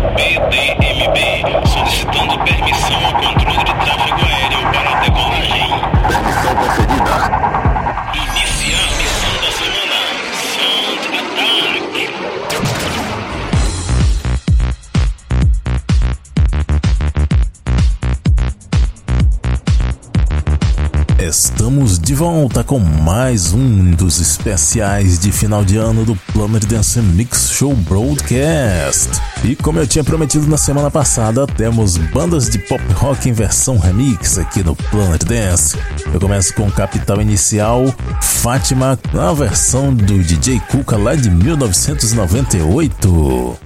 PDMB, solicitando permissão ao controle de tráfego aéreo para a decolagem. Permissão concedida. Iniciar missão da semana. Sound Attack. Estamos de volta com mais um dos especiais de final de ano do Planet Dance Mix Show Broadcast. E como eu tinha prometido na semana passada, temos bandas de pop rock em versão remix aqui no Planet Dance. Eu começo com o Capital Inicial, Fátima, na versão do DJ Kuka lá de 1998.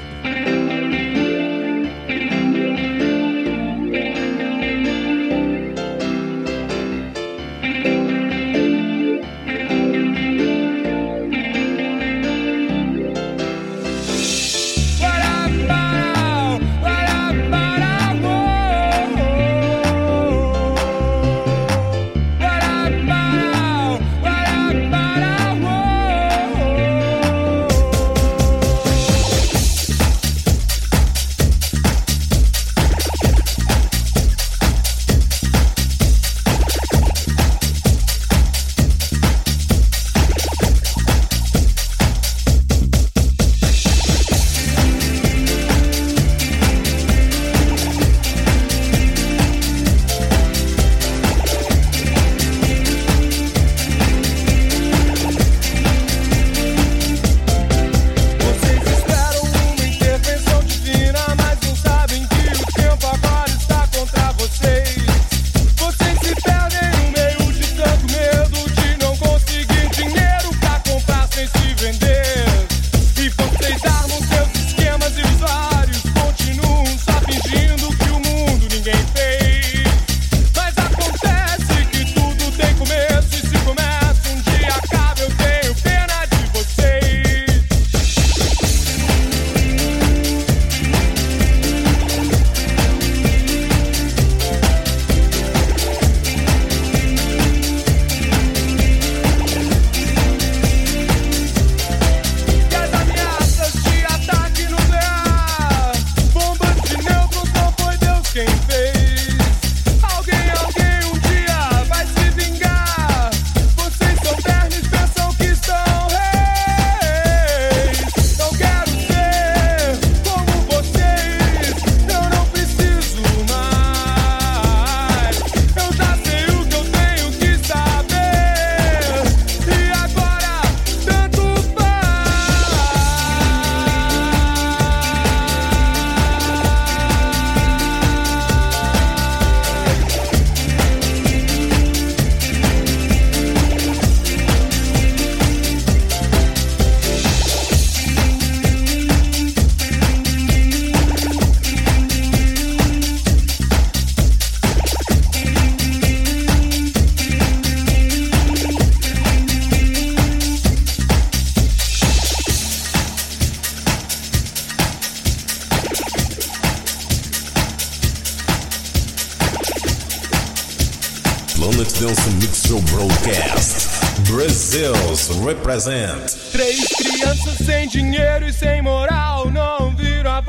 Represent. Três crianças sem dinheiro e sem moral não viram a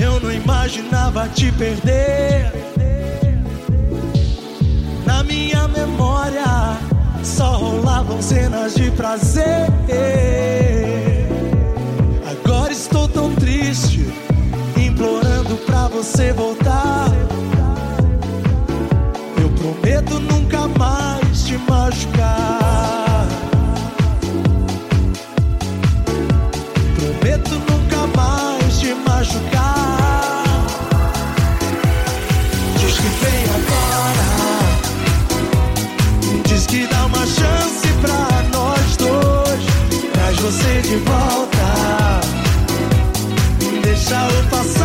Eu não imaginava te perder. Na minha memória só rolavam cenas de prazer. Agora estou tão triste, implorando pra você voltar. Eu prometo nunca mais te machucar. você de volta. Deixa o passado.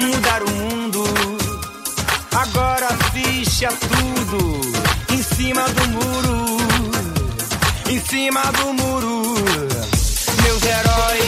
Mudar o mundo. Agora ficha tudo em cima do muro, em cima do muro. Meus heróis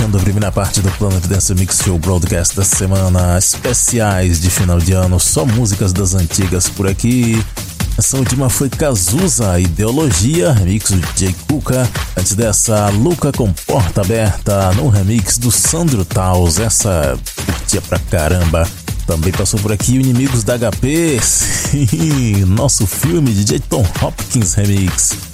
Fechando a primeira parte do Planet Dance Mix Show Broadcast da semana, especiais de final de ano, só músicas das antigas por aqui. Essa última foi Cazuza, Ideologia, remix do Jay Cuca. Antes dessa, Luca com Porta Aberta, no remix do Sandro Taus. Essa curtia pra caramba. Também passou por aqui Inimigos da HP, sim, nosso filme de Tom Hopkins remix.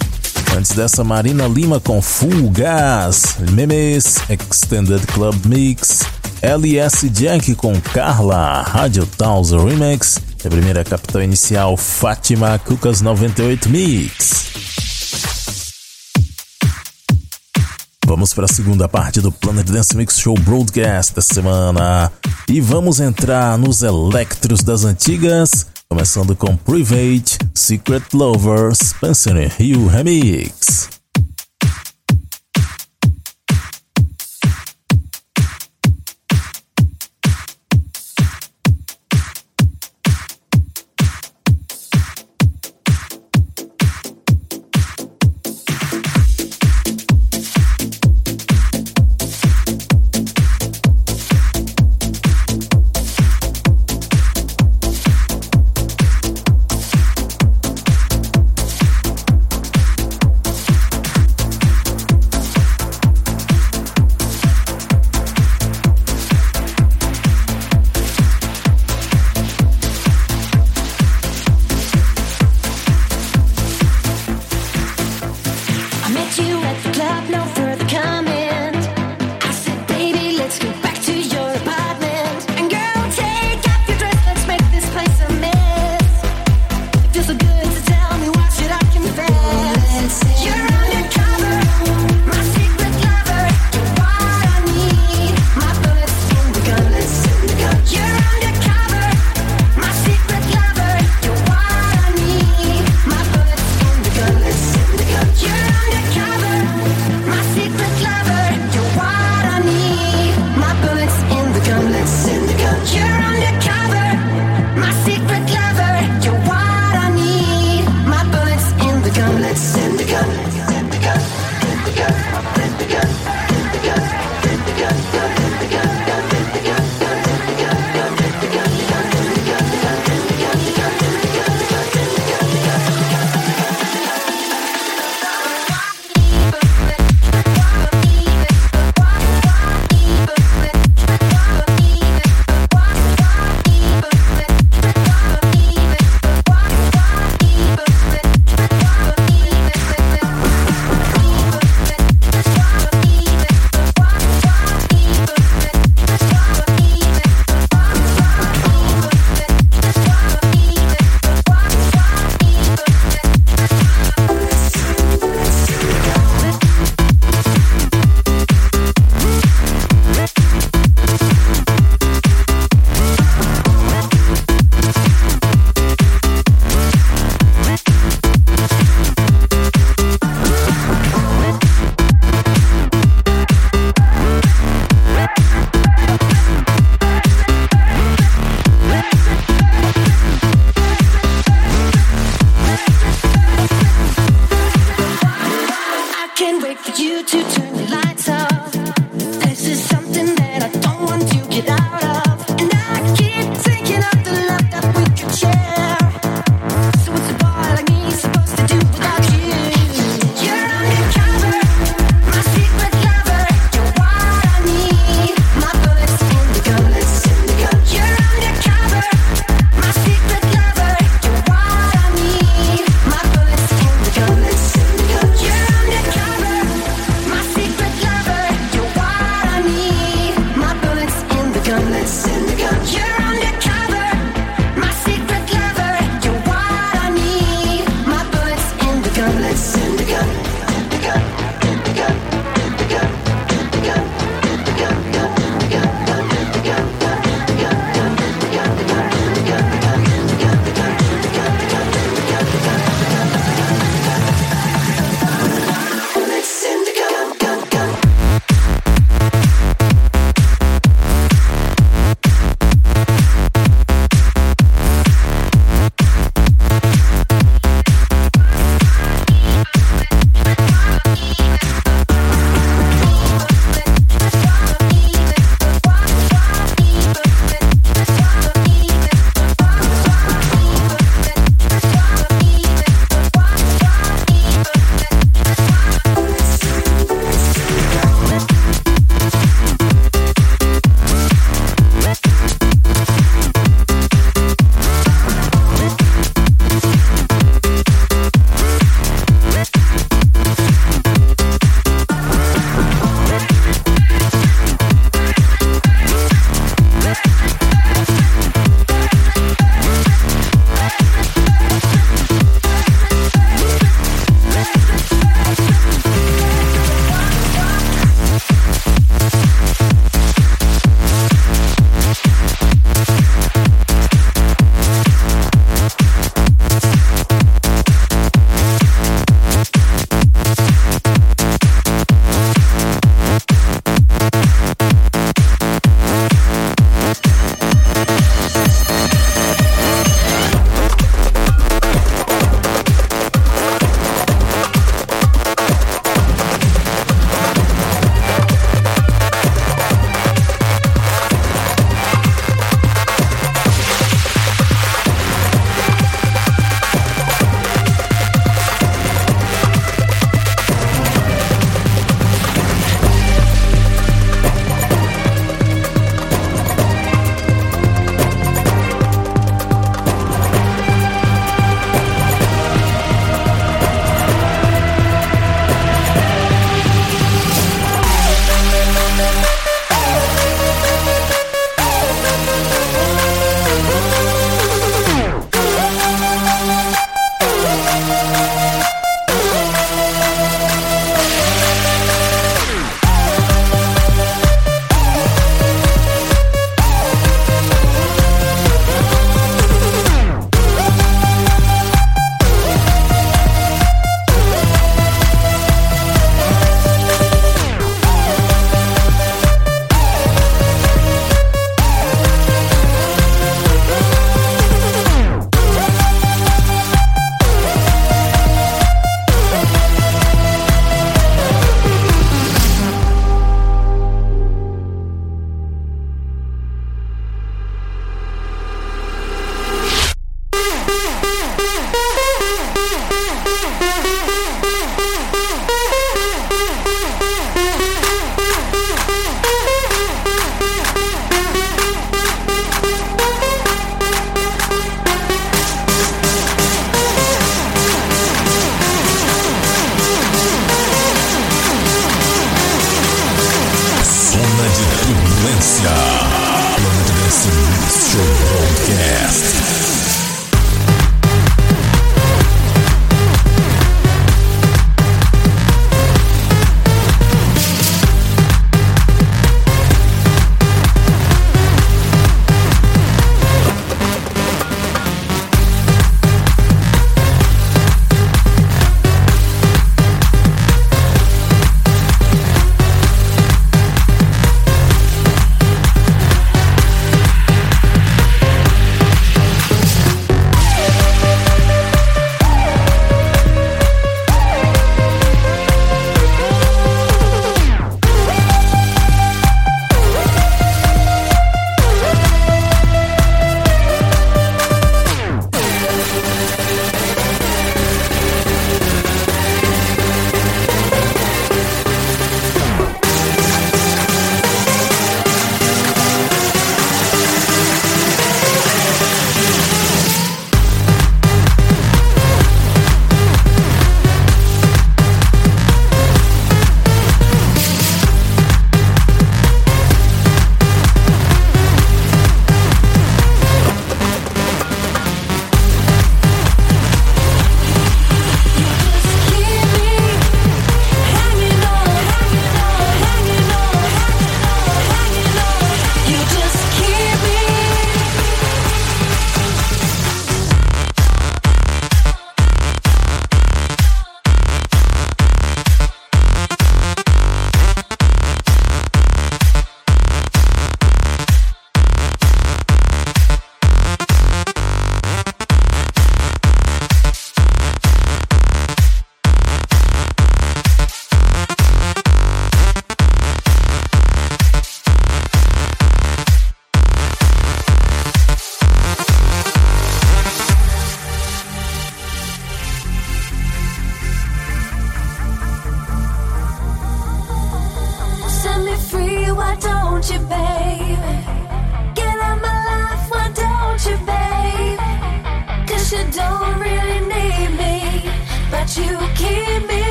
Antes dessa, Marina Lima com Full Gas, Memes, Extended Club Mix, LS Jack com Carla, Radio Taus Remix, a primeira capital inicial, Fátima Cucas 98 Mix. Vamos para a segunda parte do Planet Dance Mix Show Broadcast da semana. E vamos entrar nos electros das antigas. Começando com Private, Secret Lover, Spencer Hill Remix. have no friends.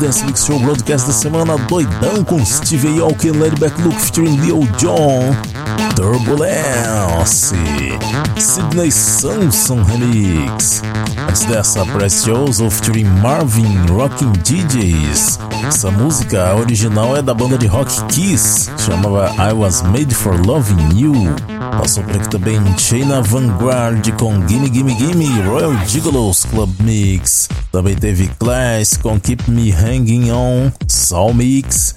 Dance Mix Show Broadcast da semana, doidão com Steve Aoki, Ladyback Look featuring Leo John, Turbulence, Sidney Samson Remix. Antes dessa, Precious featuring Marvin Rocking DJs. Essa música original é da banda de rock Kiss, chamava I Was Made for Loving You. Passou por aqui também Chaina Vanguard com Gimme Gimme Gimme, Royal Gigolos Club Mix. Também teve Class com Keep Me Hanging On, Soul Mix.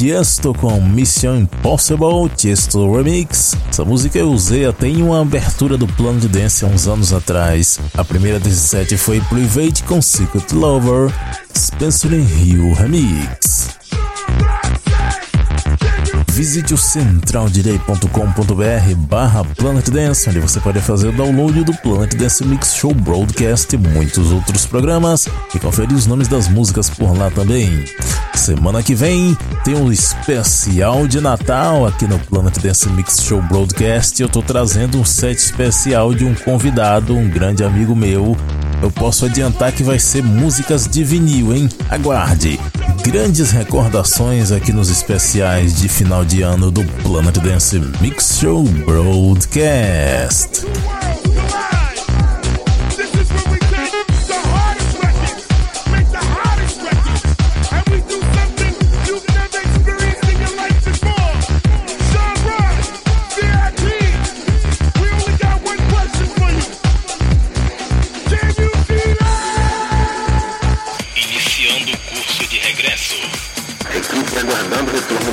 Tiesto com Mission Impossible, Tiesto Remix. Essa música eu usei até em uma abertura do plano de dance há uns anos atrás. A primeira desse set foi Private com Secret Lover, Spencer Hill Remix. Visite o centraldire.com.br barra Planet Dance, onde você pode fazer o download do Planet Dance Mix Show Broadcast e muitos outros programas e conferir os nomes das músicas por lá também. Semana que vem tem um especial de Natal aqui no Planet Dance Mix Show Broadcast eu tô trazendo um set especial de um convidado, um grande amigo meu. Eu posso adiantar que vai ser músicas de vinil, hein? Aguarde! Grandes recordações aqui nos especiais de final de ano do Planet Dance Mix Show Broadcast.